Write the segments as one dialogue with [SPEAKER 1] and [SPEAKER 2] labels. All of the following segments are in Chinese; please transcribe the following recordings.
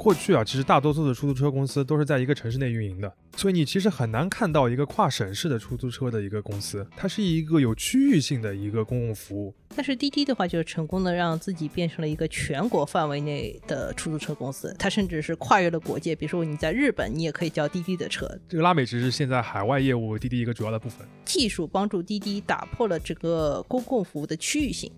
[SPEAKER 1] 过去啊，其实大多数的出租车公司都是在一个城市内运营的，所以你其实很难看到一个跨省市的出租车的一个公司，它是一个有区域性的一个公共服务。
[SPEAKER 2] 但是滴滴的话，就是成功的让自己变成了一个全国范围内的出租车公司，它甚至是跨越了国界。比如说你在日本，你也可以叫滴滴的车。
[SPEAKER 1] 这个拉美其实是现在海外业务滴滴一个主要的部分。
[SPEAKER 2] 技术帮助滴滴打破了这个公共服务的区域性。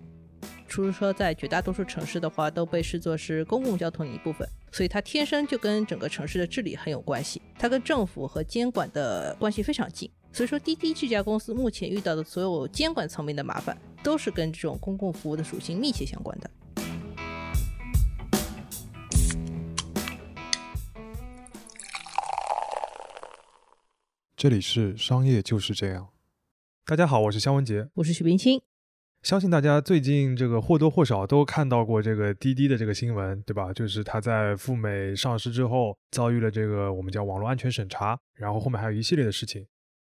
[SPEAKER 2] 出租车在绝大多数城市的话，都被视作是公共交通的一部分，所以它天生就跟整个城市的治理很有关系。它跟政府和监管的关系非常近。所以说，滴滴这家公司目前遇到的所有监管层面的麻烦，都是跟这种公共服务的属性密切相关的。
[SPEAKER 1] 这里是商业就是这样。大家好，我是肖文杰，
[SPEAKER 2] 我是许冰清。
[SPEAKER 1] 相信大家最近这个或多或少都看到过这个滴滴的这个新闻，对吧？就是它在赴美上市之后遭遇了这个我们叫网络安全审查，然后后面还有一系列的事情。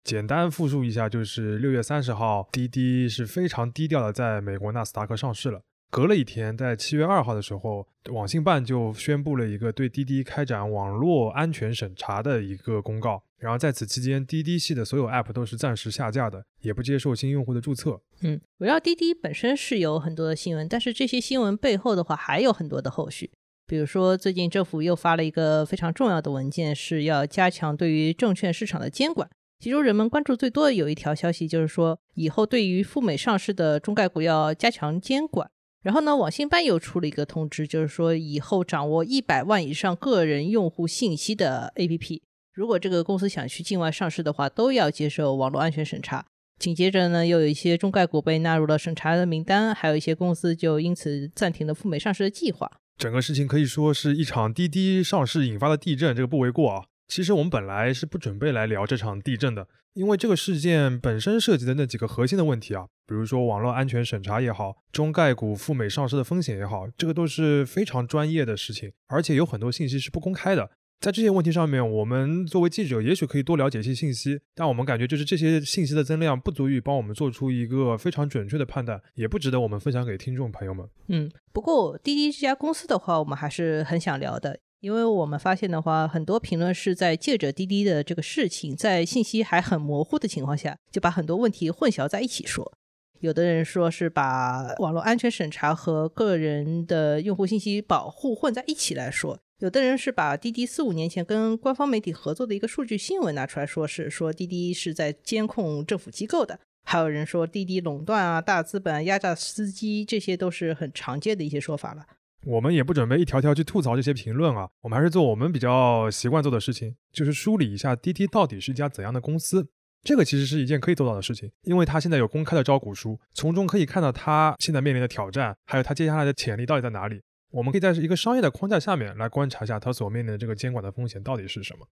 [SPEAKER 1] 简单复述一下，就是六月三十号，滴滴是非常低调的在美国纳斯达克上市了。隔了一天，在七月二号的时候，网信办就宣布了一个对滴滴开展网络安全审查的一个公告。然后在此期间，滴滴系的所有 App 都是暂时下架的，也不接受新用户的注册。
[SPEAKER 2] 嗯，围绕滴滴本身是有很多的新闻，但是这些新闻背后的话还有很多的后续。比如说，最近政府又发了一个非常重要的文件，是要加强对于证券市场的监管。其中人们关注最多的有一条消息，就是说以后对于赴美上市的中概股要加强监管。然后呢，网信办又出了一个通知，就是说以后掌握一百万以上个人用户信息的 APP，如果这个公司想去境外上市的话，都要接受网络安全审查。紧接着呢，又有一些中概股被纳入了审查的名单，还有一些公司就因此暂停了赴美上市的计划。
[SPEAKER 1] 整个事情可以说是一场滴滴上市引发的地震，这个不为过啊。其实我们本来是不准备来聊这场地震的，因为这个事件本身涉及的那几个核心的问题啊，比如说网络安全审查也好，中概股赴美上市的风险也好，这个都是非常专业的事情，而且有很多信息是不公开的。在这些问题上面，我们作为记者也许可以多了解一些信息，但我们感觉就是这些信息的增量不足以帮我们做出一个非常准确的判断，也不值得我们分享给听众朋友们。
[SPEAKER 2] 嗯，不过滴滴这家公司的话，我们还是很想聊的。因为我们发现的话，很多评论是在借着滴滴的这个事情，在信息还很模糊的情况下，就把很多问题混淆在一起说。有的人说是把网络安全审查和个人的用户信息保护混在一起来说；有的人是把滴滴四五年前跟官方媒体合作的一个数据新闻拿出来说，是说滴滴是在监控政府机构的；还有人说滴滴垄断啊、大资本压榨司机，这些都是很常见的一些说法了。
[SPEAKER 1] 我们也不准备一条条去吐槽这些评论啊，我们还是做我们比较习惯做的事情，就是梳理一下滴滴到底是一家怎样的公司。这个其实是一件可以做到的事情，因为它现在有公开的招股书，从中可以看到它现在面临的挑战，还有它接下来的潜力到底在哪里。我们可以在一个商业的框架下面来观察一下它所面临的这个监管的风险到底是什么。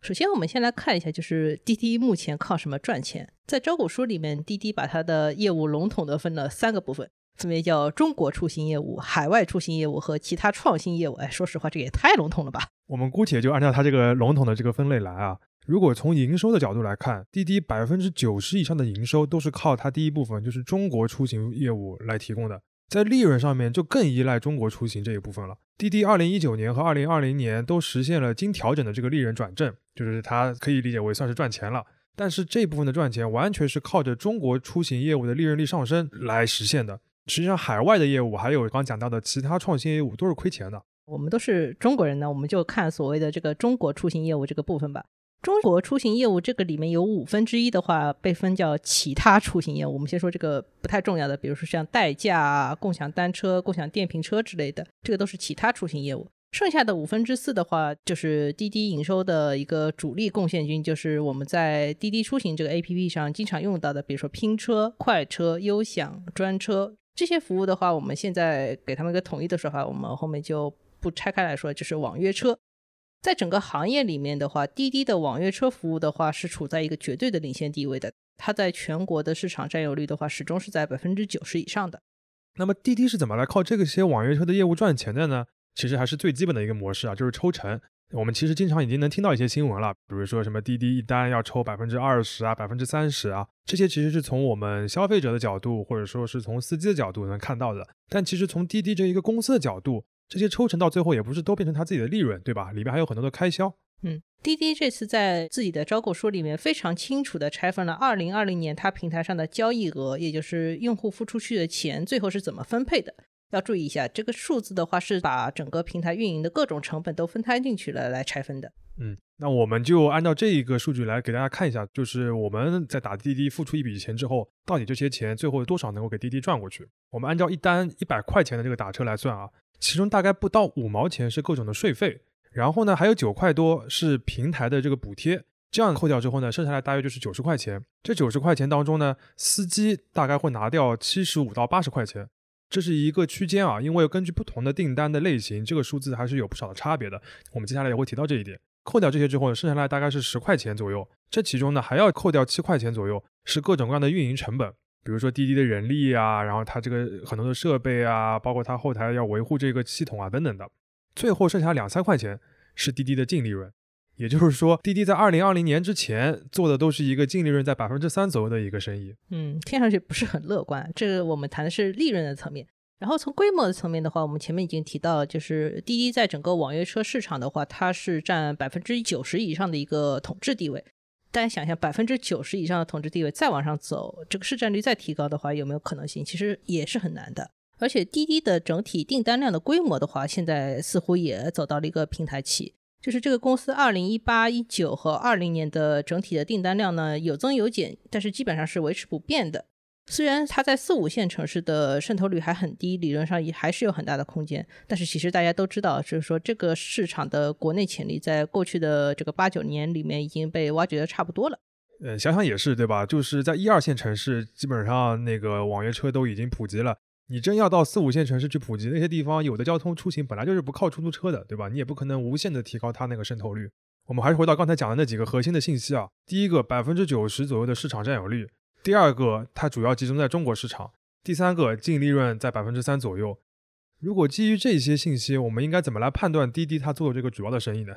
[SPEAKER 2] 首先，我们先来看一下，就是滴滴目前靠什么赚钱。在招股书里面，滴滴把它的业务笼统的分了三个部分。分别叫中国出行业务、海外出行业务和其他创新业务。哎，说实话，这也太笼统了吧？
[SPEAKER 1] 我们姑且就按照它这个笼统的这个分类来啊。如果从营收的角度来看，滴滴百分之九十以上的营收都是靠它第一部分就是中国出行业务来提供的，在利润上面就更依赖中国出行这一部分了。滴滴二零一九年和二零二零年都实现了经调整的这个利润转正，就是它可以理解为算是赚钱了。但是这部分的赚钱完全是靠着中国出行业务的利润率上升来实现的。实际上，海外的业务还有刚讲到的其他创新业务都是亏钱的。
[SPEAKER 2] 我们都是中国人呢，我们就看所谓的这个中国出行业务这个部分吧。中国出行业务这个里面有五分之一的话被分叫其他出行业务。我们先说这个不太重要的，比如说像代驾、共享单车、共享电瓶车之类的，这个都是其他出行业务。剩下的五分之四的话，就是滴滴营收的一个主力贡献军，就是我们在滴滴出行这个 APP 上经常用到的，比如说拼车、快车、优享、专车。这些服务的话，我们现在给他们一个统一的说法，我们后面就不拆开来说，就是网约车。在整个行业里面的话，滴滴的网约车服务的话是处在一个绝对的领先地位的，它在全国的市场占有率的话，始终是在百分之九十以上的。
[SPEAKER 1] 那么滴滴是怎么来靠这个些网约车的业务赚钱的呢？其实还是最基本的一个模式啊，就是抽成。我们其实经常已经能听到一些新闻了，比如说什么滴滴一单要抽百分之二十啊，百分之三十啊，这些其实是从我们消费者的角度，或者说是从司机的角度能看到的。但其实从滴滴这一个公司的角度，这些抽成到最后也不是都变成他自己的利润，对吧？里边还有很多的开销。
[SPEAKER 2] 嗯，滴滴这次在自己的招股书里面非常清楚的拆分了2020年它平台上的交易额，也就是用户付出去的钱最后是怎么分配的。要注意一下，这个数字的话是把整个平台运营的各种成本都分摊进去了来拆分的。
[SPEAKER 1] 嗯，那我们就按照这一个数据来给大家看一下，就是我们在打滴滴付出一笔钱之后，到底这些钱最后多少能够给滴滴赚过去？我们按照一单一百块钱的这个打车来算啊，其中大概不到五毛钱是各种的税费，然后呢还有九块多是平台的这个补贴，这样扣掉之后呢，剩下来大约就是九十块钱。这九十块钱当中呢，司机大概会拿掉七十五到八十块钱。这是一个区间啊，因为根据不同的订单的类型，这个数字还是有不少的差别的。我们接下来也会提到这一点。扣掉这些之后，剩下来大概是十块钱左右。这其中呢，还要扣掉七块钱左右，是各种各样的运营成本，比如说滴滴的人力啊，然后它这个很多的设备啊，包括它后台要维护这个系统啊等等的。最后剩下两三块钱是滴滴的净利润。也就是说，滴滴在二零二零年之前做的都是一个净利润在百分之三左右的一个生意。
[SPEAKER 2] 嗯，听上去不是很乐观。这个我们谈的是利润的层面。然后从规模的层面的话，我们前面已经提到，就是滴滴在整个网约车市场的话，它是占百分之九十以上的一个统治地位。大家想一下，百分之九十以上的统治地位再往上走，这个市占率再提高的话，有没有可能性？其实也是很难的。而且滴滴的整体订单量的规模的话，现在似乎也走到了一个平台期。就是这个公司二零一八、一九和二零年的整体的订单量呢有增有减，但是基本上是维持不变的。虽然它在四五线城市的渗透率还很低，理论上也还是有很大的空间，但是其实大家都知道，就是说这个市场的国内潜力在过去的这个八九年里面已经被挖掘的差不多了。
[SPEAKER 1] 呃，想想也是，对吧？就是在一二线城市，基本上那个网约车都已经普及了。你真要到四五线城市去普及那些地方，有的交通出行本来就是不靠出租车的，对吧？你也不可能无限的提高它那个渗透率。我们还是回到刚才讲的那几个核心的信息啊。第一个，百分之九十左右的市场占有率；第二个，它主要集中在中国市场；第三个，净利润在百分之三左右。如果基于这些信息，我们应该怎么来判断滴滴它做的这个主要的生意呢？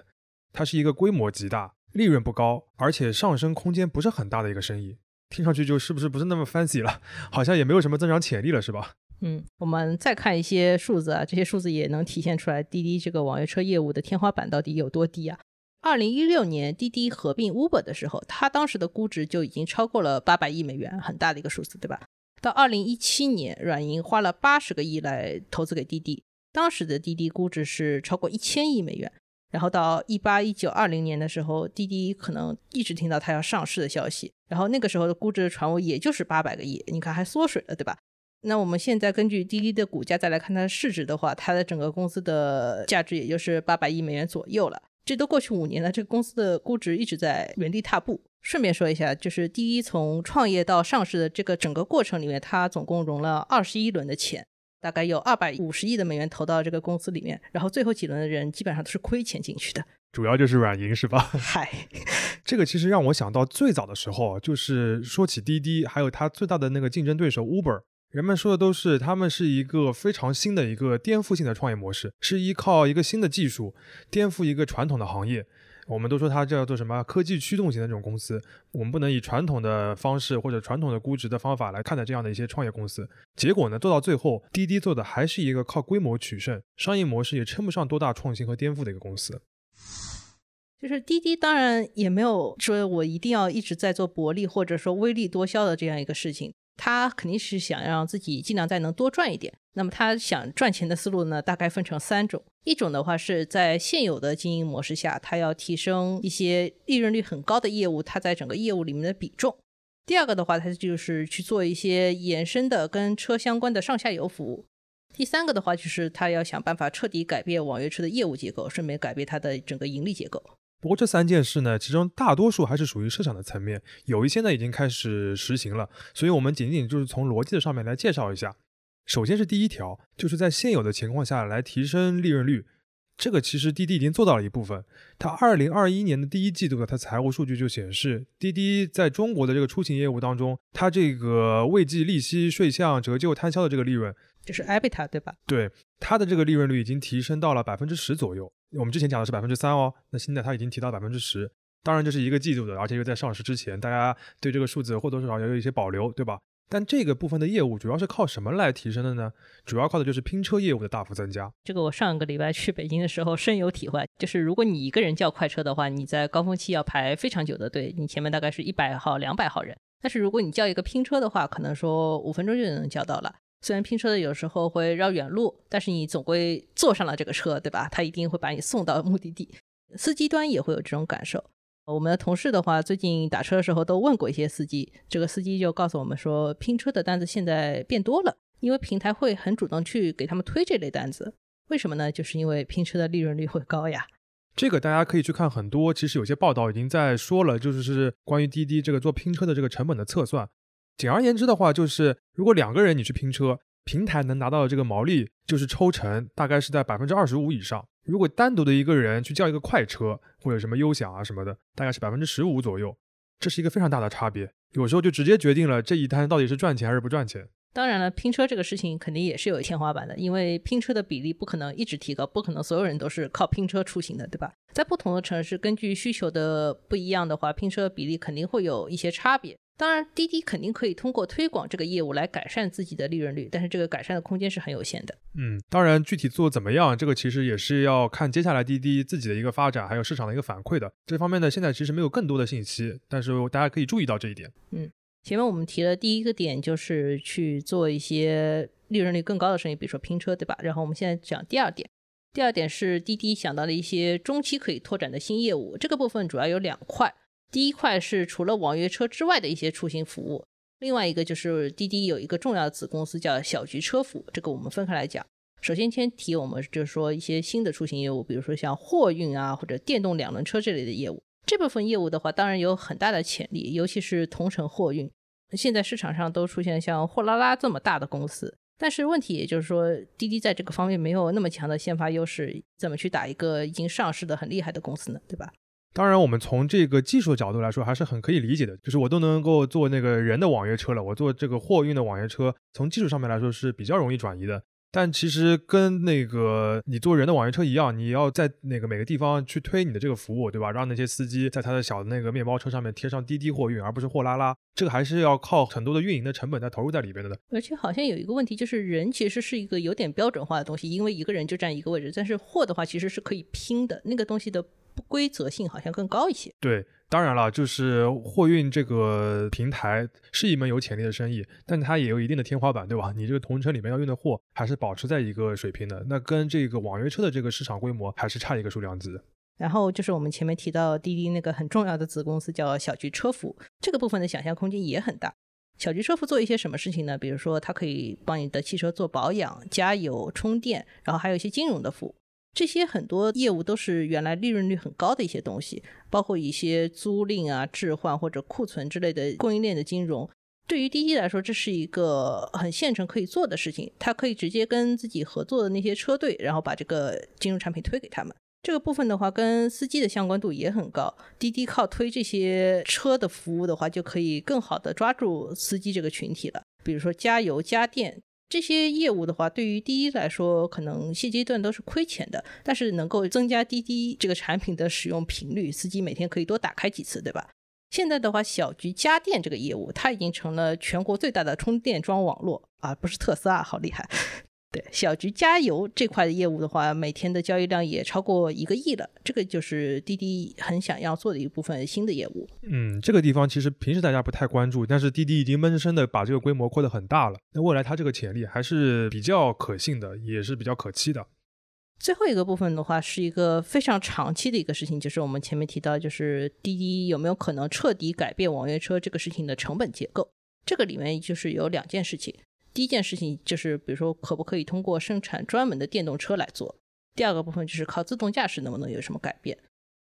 [SPEAKER 1] 它是一个规模极大、利润不高，而且上升空间不是很大的一个生意。听上去就是不是不是那么 fancy 了，好像也没有什么增长潜力了，是吧？
[SPEAKER 2] 嗯，我们再看一些数字啊，这些数字也能体现出来滴滴这个网约车业务的天花板到底有多低啊。二零一六年滴滴合并 Uber 的时候，它当时的估值就已经超过了八百亿美元，很大的一个数字，对吧？到二零一七年，软银花了八十个亿来投资给滴滴，当时的滴滴估值是超过一千亿美元。然后到一八一九二零年的时候，滴滴可能一直听到它要上市的消息，然后那个时候的估值的传闻也就是八百个亿，你看还缩水了，对吧？那我们现在根据滴滴的股价再来看它的市值的话，它的整个公司的价值也就是八百亿美元左右了。这都过去五年了，这个公司的估值一直在原地踏步。顺便说一下，就是第一从创业到上市的这个整个过程里面，它总共融了二十一轮的钱，大概有二百五十亿的美元投到这个公司里面，然后最后几轮的人基本上都是亏钱进去的，
[SPEAKER 1] 主要就是软银是吧？
[SPEAKER 2] 嗨，
[SPEAKER 1] 这个其实让我想到最早的时候，就是说起滴滴，还有它最大的那个竞争对手 Uber。人们说的都是，他们是一个非常新的一个颠覆性的创业模式，是依靠一个新的技术颠覆一个传统的行业。我们都说它叫做什么科技驱动型的这种公司。我们不能以传统的方式或者传统的估值的方法来看待这样的一些创业公司。结果呢，做到最后，滴滴做的还是一个靠规模取胜，商业模式也称不上多大创新和颠覆的一个公司。
[SPEAKER 2] 就是滴滴当然也没有说我一定要一直在做薄利或者说微利多销的这样一个事情。他肯定是想让自己尽量再能多赚一点。那么他想赚钱的思路呢，大概分成三种。一种的话是在现有的经营模式下，他要提升一些利润率很高的业务，它在整个业务里面的比重。第二个的话，他就是去做一些延伸的跟车相关的上下游服务。第三个的话，就是他要想办法彻底改变网约车的业务结构，顺便改变它的整个盈利结构。
[SPEAKER 1] 不过这三件事呢，其中大多数还是属于设想的层面，有一些呢已经开始实行了。所以，我们仅仅就是从逻辑的上面来介绍一下。首先是第一条，就是在现有的情况下来提升利润率。这个其实滴滴已经做到了一部分。它二零二一年的第一季度的它财务数据就显示，滴滴在中国的这个出行业务当中，它这个未计利息、税项、折旧、摊销的这个利润，
[SPEAKER 2] 就是 EBITDA 对吧？
[SPEAKER 1] 对，它的这个利润率已经提升到了百分之十左右。我们之前讲的是百分之三哦，那现在它已经提到百分之十，当然这是一个季度的，而且又在上市之前，大家对这个数字或多或少也有一些保留，对吧？但这个部分的业务主要是靠什么来提升的呢？主要靠的就是拼车业务的大幅增加。
[SPEAKER 2] 这个我上个礼拜去北京的时候深有体会，就是如果你一个人叫快车的话，你在高峰期要排非常久的队，你前面大概是一百号、两百号人。但是如果你叫一个拼车的话，可能说五分钟就能叫到了。虽然拼车的有时候会绕远路，但是你总归坐上了这个车，对吧？他一定会把你送到目的地。司机端也会有这种感受。我们的同事的话，最近打车的时候都问过一些司机，这个司机就告诉我们说，拼车的单子现在变多了，因为平台会很主动去给他们推这类单子。为什么呢？就是因为拼车的利润率会高呀。
[SPEAKER 1] 这个大家可以去看很多，其实有些报道已经在说了，就是是关于滴滴这个做拼车的这个成本的测算。简而言之的话，就是如果两个人你去拼车，平台能拿到的这个毛利就是抽成大概是在百分之二十五以上。如果单独的一个人去叫一个快车或者什么优享啊什么的，大概是百分之十五左右，这是一个非常大的差别。有时候就直接决定了这一单到底是赚钱还是不赚钱。
[SPEAKER 2] 当然了，拼车这个事情肯定也是有天花板的，因为拼车的比例不可能一直提高，不可能所有人都是靠拼车出行的，对吧？在不同的城市，根据需求的不一样的话，拼车比例肯定会有一些差别。当然，滴滴肯定可以通过推广这个业务来改善自己的利润率，但是这个改善的空间是很有限的。
[SPEAKER 1] 嗯，当然，具体做怎么样，这个其实也是要看接下来滴滴自己的一个发展，还有市场的一个反馈的。这方面呢，现在其实没有更多的信息，但是大家可以注意到这一点。
[SPEAKER 2] 嗯，前面我们提了第一个点，就是去做一些利润率更高的生意，比如说拼车，对吧？然后我们现在讲第二点，第二点是滴滴想到了一些中期可以拓展的新业务，这个部分主要有两块。第一块是除了网约车之外的一些出行服务，另外一个就是滴滴有一个重要的子公司叫小桔车服，这个我们分开来讲。首先先提我们就是说一些新的出行业务，比如说像货运啊或者电动两轮车这类的业务。这部分业务的话，当然有很大的潜力，尤其是同城货运。现在市场上都出现像货拉拉这么大的公司，但是问题也就是说滴滴在这个方面没有那么强的先发优势，怎么去打一个已经上市的很厉害的公司呢？对吧？
[SPEAKER 1] 当然，我们从这个技术角度来说，还是很可以理解的。就是我都能够做那个人的网约车了，我做这个货运的网约车，从技术上面来说是比较容易转移的。但其实跟那个你做人的网约车一样，你要在那个每个地方去推你的这个服务，对吧？让那些司机在他的小的那个面包车上面贴上滴滴货运，而不是货拉拉，这个还是要靠很多的运营的成本在投入在里边的。
[SPEAKER 2] 而且好像有一个问题，就是人其实是一个有点标准化的东西，因为一个人就占一个位置，但是货的话其实是可以拼的，那个东西的。不规则性好像更高一些。
[SPEAKER 1] 对，当然了，就是货运这个平台是一门有潜力的生意，但它也有一定的天花板，对吧？你这个同城里面要运的货还是保持在一个水平的，那跟这个网约车的这个市场规模还是差一个数量级。
[SPEAKER 2] 然后就是我们前面提到滴滴那个很重要的子公司叫小桔车服，这个部分的想象空间也很大。小桔车服做一些什么事情呢？比如说它可以帮你的汽车做保养、加油、充电，然后还有一些金融的服务。这些很多业务都是原来利润率很高的一些东西，包括一些租赁啊、置换或者库存之类的供应链的金融。对于滴滴来说，这是一个很现成可以做的事情。它可以直接跟自己合作的那些车队，然后把这个金融产品推给他们。这个部分的话，跟司机的相关度也很高。滴滴靠推这些车的服务的话，就可以更好的抓住司机这个群体了。比如说加油、加电。这些业务的话，对于滴滴来说，可能现阶段都是亏钱的，但是能够增加滴滴这个产品的使用频率，司机每天可以多打开几次，对吧？现在的话，小桔家电这个业务，它已经成了全国最大的充电桩网络啊，不是特斯拉，好厉害。对小桔加油这块的业务的话，每天的交易量也超过一个亿了。这个就是滴滴很想要做的一部分新的业务。
[SPEAKER 1] 嗯，这个地方其实平时大家不太关注，但是滴滴已经闷声的把这个规模扩得很大了。那未来它这个潜力还是比较可信的，也是比较可期的。
[SPEAKER 2] 最后一个部分的话，是一个非常长期的一个事情，就是我们前面提到，就是滴滴有没有可能彻底改变网约车这个事情的成本结构？这个里面就是有两件事情。第一件事情就是，比如说，可不可以通过生产专门的电动车来做？第二个部分就是靠自动驾驶能不能有什么改变？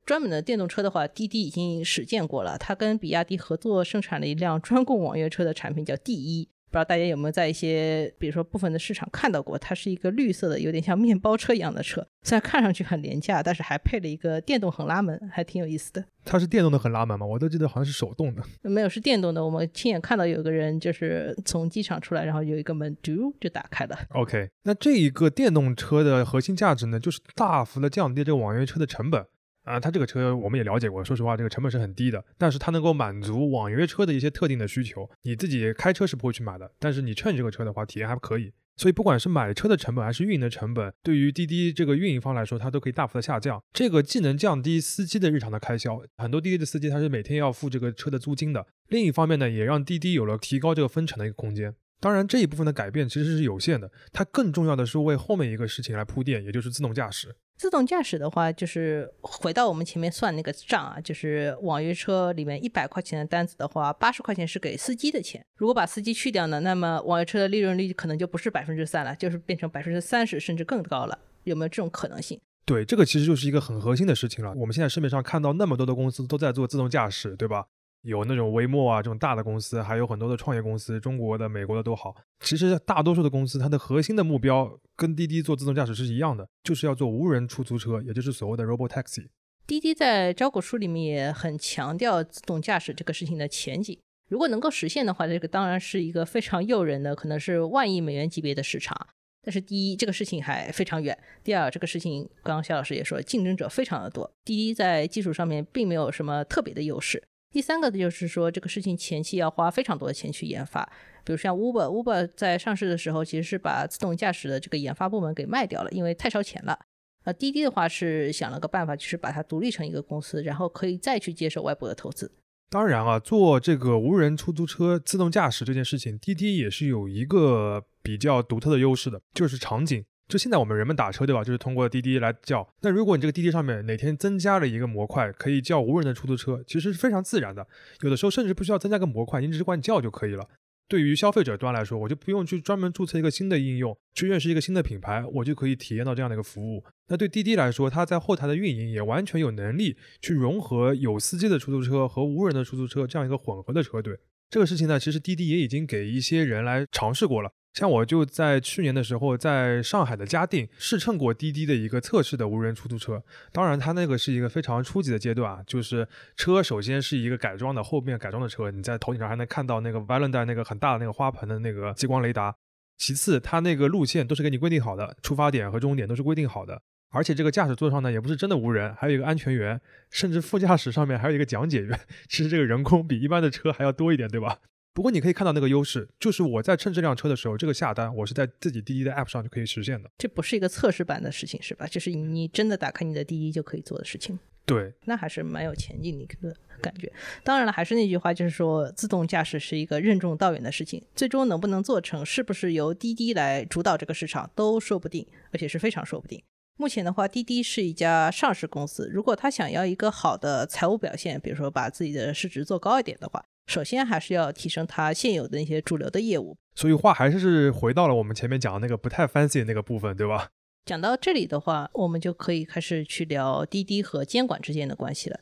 [SPEAKER 2] 专门的电动车的话，滴滴已经实践过了，它跟比亚迪合作生产了一辆专供网约车的产品，叫 D 一。不知道大家有没有在一些，比如说部分的市场看到过？它是一个绿色的，有点像面包车一样的车，虽然看上去很廉价，但是还配了一个电动横拉门，还挺有意思的。
[SPEAKER 1] 它是电动的横拉门吗？我都记得好像是手动的。
[SPEAKER 2] 没有，是电动的。我们亲眼看到有个人就是从机场出来，然后有一个门嘟就打开了。
[SPEAKER 1] OK，那这一个电动车的核心价值呢，就是大幅的降低这个网约车的成本。啊，它这个车我们也了解过，说实话，这个成本是很低的，但是它能够满足网约车的一些特定的需求。你自己开车是不会去买的，但是你乘这个车的话，体验还可以。所以不管是买车的成本还是运营的成本，对于滴滴这个运营方来说，它都可以大幅的下降。这个既能降低司机的日常的开销，很多滴滴的司机他是每天要付这个车的租金的。另一方面呢，也让滴滴有了提高这个分成的一个空间。当然，这一部分的改变其实是有限的，它更重要的是为后面一个事情来铺垫，也就是自动驾驶。
[SPEAKER 2] 自动驾驶的话，就是回到我们前面算那个账啊，就是网约车里面一百块钱的单子的话，八十块钱是给司机的钱。如果把司机去掉呢，那么网约车的利润率可能就不是百分之三了，就是变成百分之三十甚至更高了。有没有这种可能性？
[SPEAKER 1] 对，这个其实就是一个很核心的事情了。我们现在市面上看到那么多的公司都在做自动驾驶，对吧？有那种微末啊这种大的公司，还有很多的创业公司，中国的、美国的都好。其实大多数的公司，它的核心的目标跟滴滴做自动驾驶是一样的，就是要做无人出租车，也就是所谓的 Robo Taxi。
[SPEAKER 2] 滴滴在招股书里面也很强调自动驾驶这个事情的前景。如果能够实现的话，这个当然是一个非常诱人的，可能是万亿美元级别的市场。但是第一，这个事情还非常远；第二，这个事情刚刚夏老师也说，竞争者非常的多，滴滴在技术上面并没有什么特别的优势。第三个就是说，这个事情前期要花非常多的钱去研发，比如像 Uber，Uber 在上市的时候其实是把自动驾驶的这个研发部门给卖掉了，因为太烧钱了。呃，滴滴的话是想了个办法，就是把它独立成一个公司，然后可以再去接受外部的投资。
[SPEAKER 1] 当然啊，做这个无人出租车自动驾驶这件事情，滴滴也是有一个比较独特的优势的，就是场景。就现在我们人们打车，对吧？就是通过滴滴来叫。那如果你这个滴滴上面哪天增加了一个模块，可以叫无人的出租车，其实是非常自然的。有的时候甚至不需要增加个模块，你只是管叫就可以了。对于消费者端来说，我就不用去专门注册一个新的应用，去认识一个新的品牌，我就可以体验到这样的一个服务。那对滴滴来说，它在后台的运营也完全有能力去融合有司机的出租车和无人的出租车这样一个混合的车队。这个事情呢，其实滴滴也已经给一些人来尝试过了。像我就在去年的时候，在上海的嘉定试乘过滴滴的一个测试的无人出租车。当然，它那个是一个非常初级的阶段啊，就是车首先是一个改装的，后面改装的车，你在头顶上还能看到那个 Valentine 那个很大的那个花盆的那个激光雷达。其次，它那个路线都是给你规定好的，出发点和终点都是规定好的。而且这个驾驶座上呢，也不是真的无人，还有一个安全员，甚至副驾驶上面还有一个讲解员。其实这个人工比一般的车还要多一点，对吧？不过你可以看到那个优势，就是我在乘这辆车的时候，这个下单我是在自己滴滴的 app 上就可以实现的。
[SPEAKER 2] 这不是一个测试版的事情，是吧？就是你真的打开你的滴滴就可以做的事情。
[SPEAKER 1] 对，
[SPEAKER 2] 那还是蛮有前景的一个感觉。当然了，还是那句话，就是说自动驾驶是一个任重道远的事情，最终能不能做成，是不是由滴滴来主导这个市场都说不定，而且是非常说不定。目前的话，滴滴是一家上市公司，如果他想要一个好的财务表现，比如说把自己的市值做高一点的话。首先还是要提升它现有的那些主流的业务，
[SPEAKER 1] 所以话还是回到了我们前面讲的那个不太 fancy 的那个部分，对吧？
[SPEAKER 2] 讲到这里的话，我们就可以开始去聊滴滴和监管之间的关系了。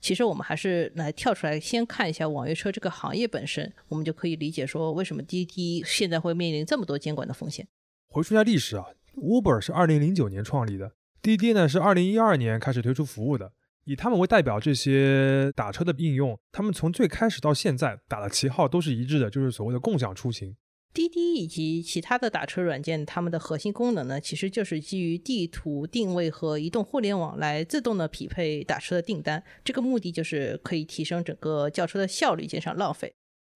[SPEAKER 2] 其实我们还是来跳出来先看一下网约车这个行业本身，我们就可以理解说为什么滴滴现在会面临这么多监管的风险。
[SPEAKER 1] 回溯一下历史啊，Uber 是二零零九年创立的，滴滴呢是二零一二年开始推出服务的。以他们为代表，这些打车的应用，他们从最开始到现在打的旗号都是一致的，就是所谓的共享出行。
[SPEAKER 2] 滴滴以及其他的打车软件，它们的核心功能呢，其实就是基于地图定位和移动互联网来自动的匹配打车的订单。这个目的就是可以提升整个叫车的效率，减少浪费。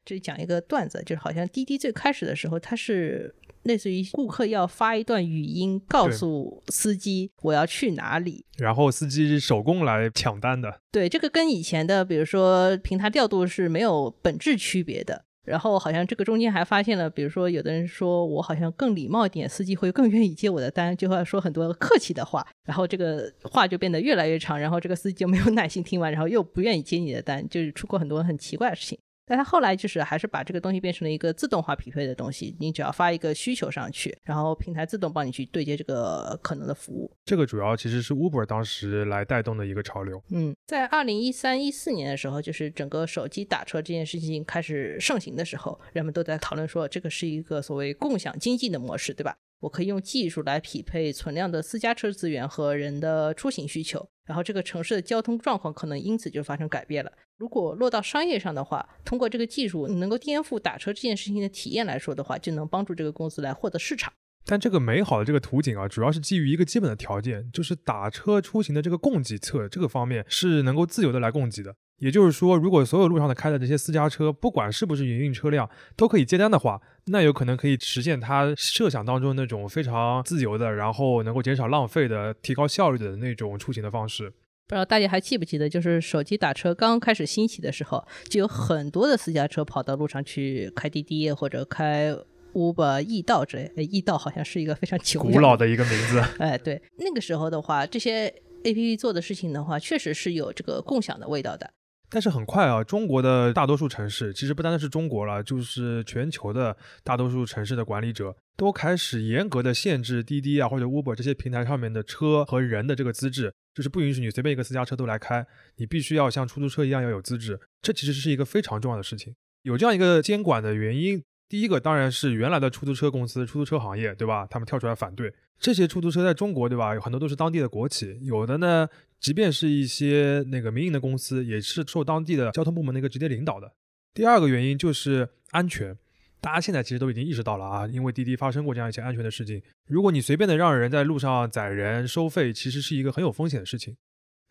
[SPEAKER 2] 这里讲一个段子，就是好像滴滴最开始的时候，它是。类似于顾客要发一段语音告诉司机我要去哪里，
[SPEAKER 1] 然后司机手工来抢单的。
[SPEAKER 2] 对，这个跟以前的比如说平台调度是没有本质区别的。然后好像这个中间还发现了，比如说有的人说我好像更礼貌一点，司机会更愿意接我的单，就会说很多客气的话，然后这个话就变得越来越长，然后这个司机就没有耐心听完，然后又不愿意接你的单，就是出过很多很奇怪的事情。但他后来就是还是把这个东西变成了一个自动化匹配的东西，你只要发一个需求上去，然后平台自动帮你去对接这个可能的服务。
[SPEAKER 1] 这个主要其实是 Uber 当时来带动的一个潮流。
[SPEAKER 2] 嗯，在二零一三一四年的时候，就是整个手机打车这件事情开始盛行的时候，人们都在讨论说这个是一个所谓共享经济的模式，对吧？我可以用技术来匹配存量的私家车资源和人的出行需求，然后这个城市的交通状况可能因此就发生改变了。如果落到商业上的话，通过这个技术能够颠覆打车这件事情的体验来说的话，就能帮助这个公司来获得市场。
[SPEAKER 1] 但这个美好的这个图景啊，主要是基于一个基本的条件，就是打车出行的这个供给侧这个方面是能够自由的来供给的。也就是说，如果所有路上的开的这些私家车，不管是不是营运车辆，都可以接单的话，那有可能可以实现他设想当中那种非常自由的，然后能够减少浪费的、提高效率的那种出行的方式。
[SPEAKER 2] 不知道大家还记不记得，就是手机打车刚开始兴起的时候，就有很多的私家车跑到路上去开滴滴或者开。Uber、易道之类，易道好像是一个非常
[SPEAKER 1] 古老的一个名字。
[SPEAKER 2] 哎，对，那个时候的话，这些 APP 做的事情的话，确实是有这个共享的味道的。
[SPEAKER 1] 但是很快啊，中国的大多数城市，其实不单单是中国了，就是全球的大多数城市的管理者都开始严格的限制滴滴啊或者 Uber 这些平台上面的车和人的这个资质，就是不允许你随便一个私家车都来开，你必须要像出租车一样要有资质。这其实是一个非常重要的事情。有这样一个监管的原因。第一个当然是原来的出租车公司、出租车行业，对吧？他们跳出来反对这些出租车，在中国，对吧？有很多都是当地的国企，有的呢，即便是一些那个民营的公司，也是受当地的交通部门的一个直接领导的。第二个原因就是安全，大家现在其实都已经意识到了啊，因为滴滴发生过这样一些安全的事情。如果你随便的让人在路上载人收费，其实是一个很有风险的事情。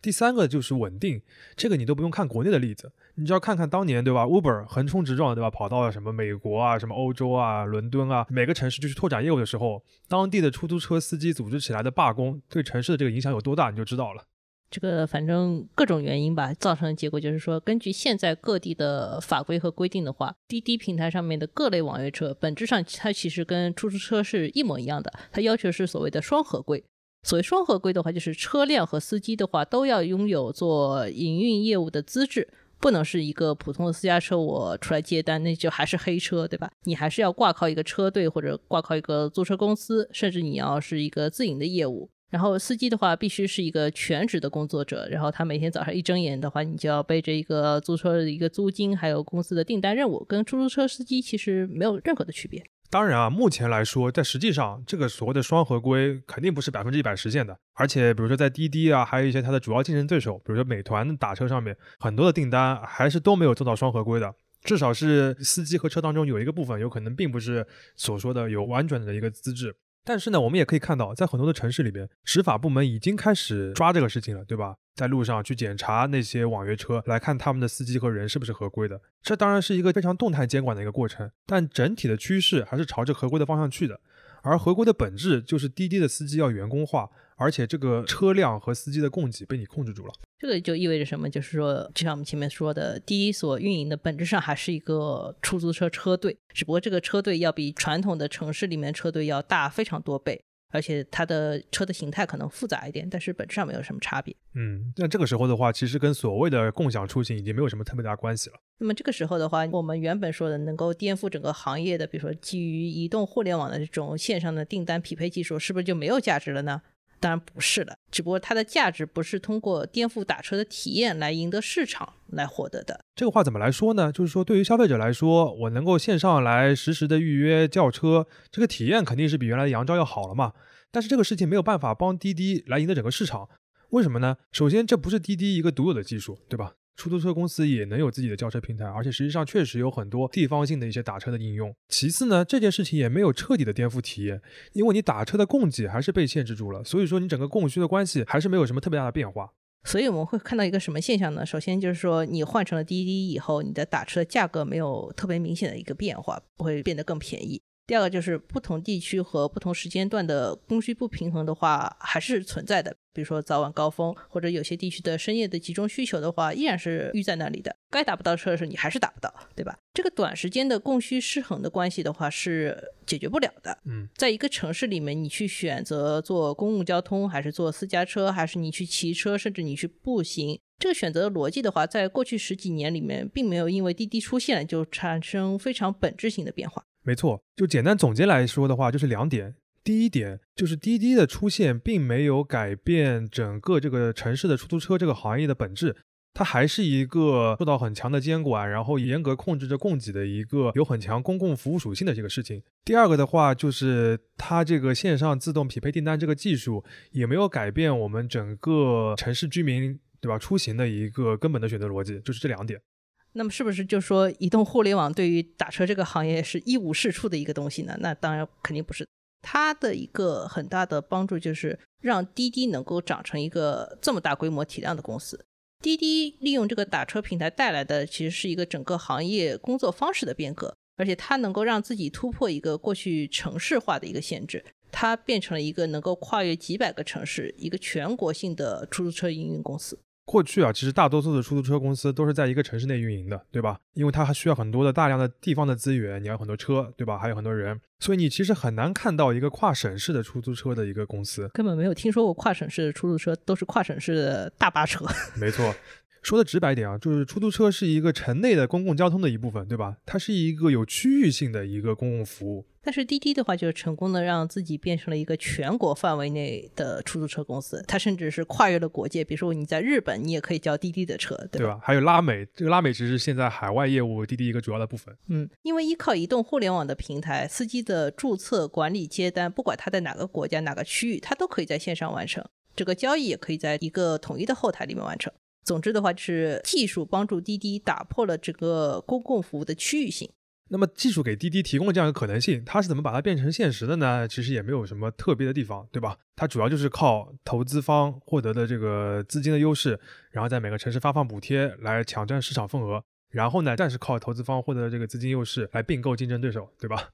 [SPEAKER 1] 第三个就是稳定，这个你都不用看国内的例子，你只要看看当年，对吧？Uber 横冲直撞，对吧？跑到什么美国啊、什么欧洲啊、伦敦啊，每个城市就去拓展业务的时候，当地的出租车司机组织起来的罢工，对城市的这个影响有多大，你就知道了。
[SPEAKER 2] 这个反正各种原因吧，造成的结果就是说，根据现在各地的法规和规定的话，滴滴平台上面的各类网约车，本质上它其实跟出租车是一模一样的，它要求是所谓的双合规。所谓双合规的话，就是车辆和司机的话都要拥有做营运业务的资质，不能是一个普通的私家车，我出来接单那就还是黑车，对吧？你还是要挂靠一个车队或者挂靠一个租车公司，甚至你要是一个自营的业务。然后司机的话必须是一个全职的工作者，然后他每天早上一睁眼的话，你就要背着一个租车的一个租金，还有公司的订单任务，跟出租车司机其实没有任何的区别。
[SPEAKER 1] 当然啊，目前来说，在实际上，这个所谓的双合规肯定不是百分之一百实现的。而且，比如说在滴滴啊，还有一些它的主要竞争对手，比如说美团打车上面，很多的订单还是都没有做到双合规的。至少是司机和车当中有一个部分，有可能并不是所说的有完整的一个资质。但是呢，我们也可以看到，在很多的城市里边，执法部门已经开始抓这个事情了，对吧？在路上去检查那些网约车，来看他们的司机和人是不是合规的。这当然是一个非常动态监管的一个过程，但整体的趋势还是朝着合规的方向去的。而合规的本质就是滴滴的司机要员工化，而且这个车辆和司机的供给被你控制住了。
[SPEAKER 2] 这个就意味着什么？就是说，就像我们前面说的，第一所运营的本质上还是一个出租车车队，只不过这个车队要比传统的城市里面车队要大非常多倍。而且它的车的形态可能复杂一点，但是本质上没有什么差别。
[SPEAKER 1] 嗯，那这个时候的话，其实跟所谓的共享出行已经没有什么特别大关系了。
[SPEAKER 2] 那么这个时候的话，我们原本说的能够颠覆整个行业的，比如说基于移动互联网的这种线上的订单匹配技术，是不是就没有价值了呢？当然不是了，只不过它的价值不是通过颠覆打车的体验来赢得市场来获得的。
[SPEAKER 1] 这个话怎么来说呢？就是说，对于消费者来说，我能够线上来实时的预约叫车，这个体验肯定是比原来的杨招要好了嘛。但是这个事情没有办法帮滴滴来赢得整个市场，为什么呢？首先，这不是滴滴一个独有的技术，对吧？出租车公司也能有自己的叫车平台，而且实际上确实有很多地方性的一些打车的应用。其次呢，这件事情也没有彻底的颠覆体验，因为你打车的供给还是被限制住了，所以说你整个供需的关系还是没有什么特别大的变化。
[SPEAKER 2] 所以我们会看到一个什么现象呢？首先就是说，你换成了滴滴以后，你的打车价格没有特别明显的一个变化，不会变得更便宜。第二个就是不同地区和不同时间段的供需不平衡的话，还是存在的。比如说早晚高峰，或者有些地区的深夜的集中需求的话，依然是淤在那里的。该打不到车的时候，你还是打不到，对吧？这个短时间的供需失衡的关系的话，是解决不了的。
[SPEAKER 1] 嗯，
[SPEAKER 2] 在一个城市里面，你去选择坐公共交通，还是坐私家车，还是你去骑车，甚至你去步行，这个选择的逻辑的话，在过去十几年里面，并没有因为滴滴出现就产生非常本质性的变化。
[SPEAKER 1] 没错，就简单总结来说的话，就是两点。第一点就是滴滴的出现并没有改变整个这个城市的出租车这个行业的本质，它还是一个受到很强的监管，然后严格控制着供给的一个有很强公共服务属性的这个事情。第二个的话，就是它这个线上自动匹配订单这个技术也没有改变我们整个城市居民对吧出行的一个根本的选择逻辑，就是这两点。
[SPEAKER 2] 那么是不是就说移动互联网对于打车这个行业是一无是处的一个东西呢？那当然肯定不是。它的一个很大的帮助就是让滴滴能够长成一个这么大规模体量的公司。滴滴利用这个打车平台带来的，其实是一个整个行业工作方式的变革，而且它能够让自己突破一个过去城市化的一个限制，它变成了一个能够跨越几百个城市、一个全国性的出租车营运公司。
[SPEAKER 1] 过去啊，其实大多数的出租车公司都是在一个城市内运营的，对吧？因为它还需要很多的大量的地方的资源，你要很多车，对吧？还有很多人，所以你其实很难看到一个跨省市的出租车的一个公司，
[SPEAKER 2] 根本没有听说过跨省市的出租车，都是跨省市的大巴车。
[SPEAKER 1] 没错。说的直白点啊，就是出租车是一个城内的公共交通的一部分，对吧？它是一个有区域性的一个公共服务。
[SPEAKER 2] 但是滴滴的话，就是成功的让自己变成了一个全国范围内的出租车公司。它甚至是跨越了国界，比如说你在日本，你也可以叫滴滴的车，对
[SPEAKER 1] 吧？还有拉美，这个拉美其实是现在海外业务滴滴一个主要的部分。
[SPEAKER 2] 嗯，因为依靠移动互联网的平台，司机的注册、管理、接单，不管他在哪个国家、哪个区域，他都可以在线上完成。这个交易也可以在一个统一的后台里面完成。总之的话，就是技术帮助滴滴打破了这个公共服务的区域性。
[SPEAKER 1] 那么，技术给滴滴提供了这样一个可能性，它是怎么把它变成现实的呢？其实也没有什么特别的地方，对吧？它主要就是靠投资方获得的这个资金的优势，然后在每个城市发放补贴来抢占市场份额，然后呢，再是靠投资方获得的这个资金优势来并购竞争对手，对吧？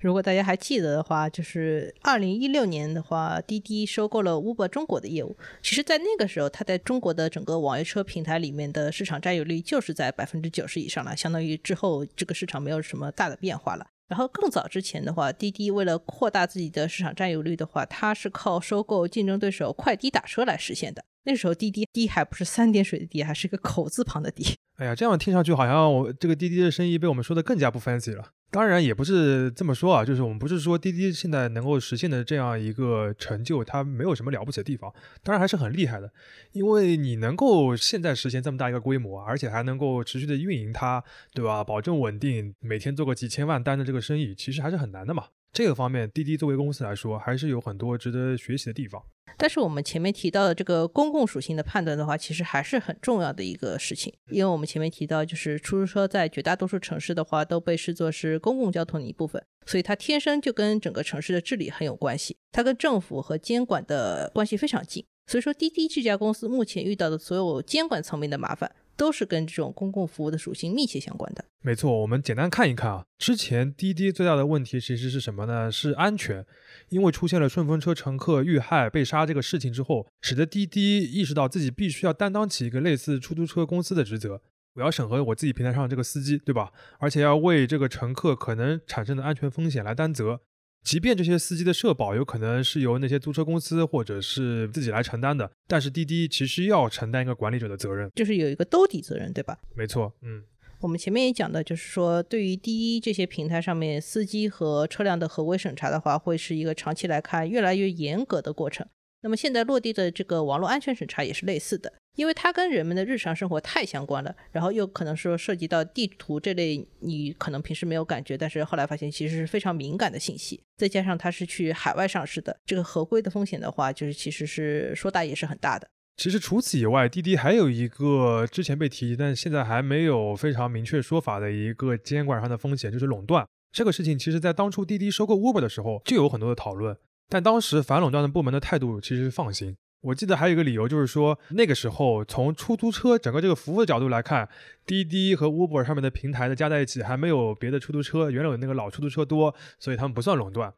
[SPEAKER 2] 如果大家还记得的话，就是二零一六年的话，滴滴收购了 Uber 中国的业务。其实，在那个时候，它在中国的整个网约车平台里面的市场占有率就是在百分之九十以上了，相当于之后这个市场没有什么大的变化了。然后更早之前的话，滴滴为了扩大自己的市场占有率的话，它是靠收购竞争对手快滴打车来实现的。那时候滴滴滴还不是三点水的滴，还是一个口字旁的滴。
[SPEAKER 1] 哎呀，这样听上去好像我这个滴滴的生意被我们说的更加不 fancy 了。当然也不是这么说啊，就是我们不是说滴滴现在能够实现的这样一个成就，它没有什么了不起的地方，当然还是很厉害的。因为你能够现在实现这么大一个规模，而且还能够持续的运营它，对吧？保证稳定，每天做个几千万单的这个生意，其实还是很难的嘛。这个方面，滴滴作为公司来说，还是有很多值得学习的地方。
[SPEAKER 2] 但是我们前面提到的这个公共属性的判断的话，其实还是很重要的一个事情。因为我们前面提到，就是出租车在绝大多数城市的话，都被视作是公共交通的一部分，所以它天生就跟整个城市的治理很有关系，它跟政府和监管的关系非常近。所以说，滴滴这家公司目前遇到的所有监管层面的麻烦。都是跟这种公共服务的属性密切相关的。
[SPEAKER 1] 没错，我们简单看一看啊。之前滴滴最大的问题其实是什么呢？是安全。因为出现了顺风车乘客遇害被杀这个事情之后，使得滴滴意识到自己必须要担当起一个类似出租车公司的职责。我要审核我自己平台上这个司机，对吧？而且要为这个乘客可能产生的安全风险来担责。即便这些司机的社保有可能是由那些租车公司或者是自己来承担的，但是滴滴其实要承担一个管理者的责任，
[SPEAKER 2] 就是有一个兜底责任，对吧？
[SPEAKER 1] 没错，嗯，
[SPEAKER 2] 我们前面也讲的，就是说对于滴滴这些平台上面司机和车辆的合规审查的话，会是一个长期来看越来越严格的过程。那么现在落地的这个网络安全审查也是类似的。因为它跟人们的日常生活太相关了，然后又可能说涉及到地图这类你可能平时没有感觉，但是后来发现其实是非常敏感的信息。再加上它是去海外上市的，这个合规的风险的话，就是其实是说大也是很大的。
[SPEAKER 1] 其实除此以外，滴滴还有一个之前被提及，但现在还没有非常明确说法的一个监管上的风险，就是垄断。这个事情其实在当初滴滴收购 Uber 的时候就有很多的讨论，但当时反垄断的部门的态度其实是放心。我记得还有一个理由，就是说那个时候从出租车整个这个服务的角度来看，滴滴和 Uber 上面的平台的加在一起还没有别的出租车原有的那个老出租车多，所以他们不算垄断。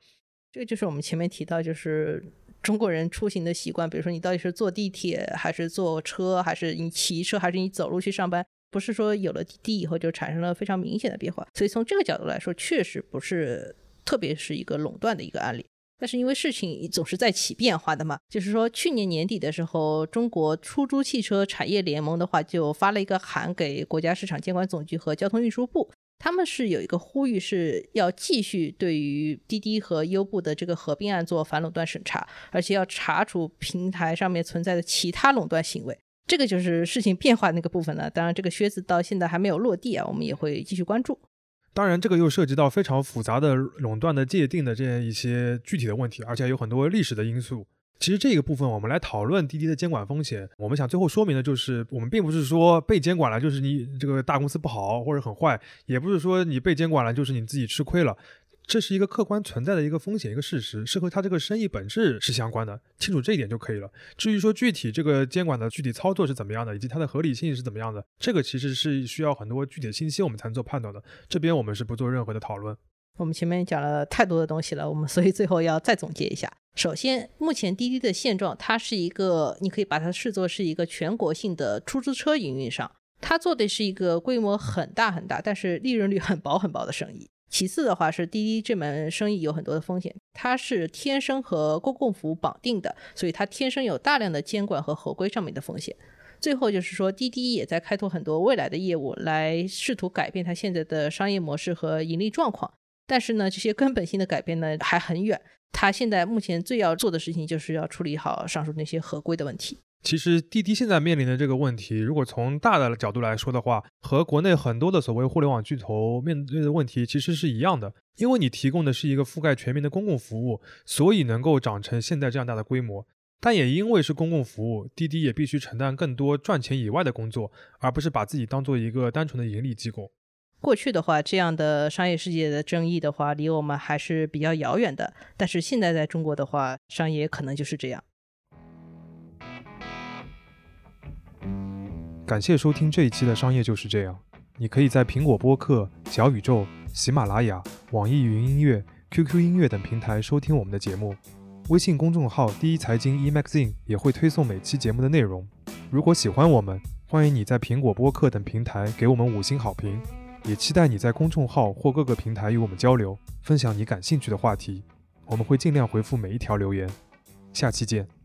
[SPEAKER 2] 这个就是我们前面提到，就是中国人出行的习惯，比如说你到底是坐地铁还是坐车，还是你骑车还是你走路去上班，不是说有了滴滴以后就产生了非常明显的变化。所以从这个角度来说，确实不是，特别是一个垄断的一个案例。但是因为事情总是在起变化的嘛，就是说去年年底的时候，中国出租汽车产业联盟的话就发了一个函给国家市场监管总局和交通运输部，他们是有一个呼吁，是要继续对于滴滴和优步的这个合并案做反垄断审查，而且要查处平台上面存在的其他垄断行为。这个就是事情变化那个部分呢。当然，这个靴子到现在还没有落地啊，我们也会继续关注。
[SPEAKER 1] 当然，这个又涉及到非常复杂的垄断的界定的这样一些具体的问题，而且有很多历史的因素。其实这个部分我们来讨论滴滴的监管风险，我们想最后说明的就是，我们并不是说被监管了就是你这个大公司不好或者很坏，也不是说你被监管了就是你自己吃亏了。这是一个客观存在的一个风险，一个事实，是和它这个生意本质是相关的，清楚这一点就可以了。至于说具体这个监管的具体操作是怎么样的，以及它的合理性是怎么样的，这个其实是需要很多具体的信息我们才能做判断的。这边我们是不做任何的讨论。
[SPEAKER 2] 我们前面讲了太多的东西了，我们所以最后要再总结一下。首先，目前滴滴的现状，它是一个，你可以把它视作是一个全国性的出租车营运商，它做的是一个规模很大很大，但是利润率很薄很薄的生意。其次的话是滴滴这门生意有很多的风险，它是天生和公共服务绑定的，所以它天生有大量的监管和合规上面的风险。最后就是说，滴滴也在开拓很多未来的业务，来试图改变它现在的商业模式和盈利状况。但是呢，这些根本性的改变呢还很远。他现在目前最要做的事情就是要处理好上述那些合规的问题。
[SPEAKER 1] 其实滴滴现在面临的这个问题，如果从大的角度来说的话，和国内很多的所谓互联网巨头面对的问题其实是一样的。因为你提供的是一个覆盖全民的公共服务，所以能够长成现在这样大的规模。但也因为是公共服务，滴滴也必须承担更多赚钱以外的工作，而不是把自己当做一个单纯的盈利机构。
[SPEAKER 2] 过去的话，这样的商业世界的争议的话，离我们还是比较遥远的。但是现在在中国的话，商业可能就是这样。
[SPEAKER 1] 感谢收听这一期的商业就是这样。你可以在苹果播客、小宇宙、喜马拉雅、网易云音乐、QQ 音乐等平台收听我们的节目。微信公众号“第一财经 eMagazine” 也会推送每期节目的内容。如果喜欢我们，欢迎你在苹果播客等平台给我们五星好评。也期待你在公众号或各个平台与我们交流，分享你感兴趣的话题。我们会尽量回复每一条留言。下期见。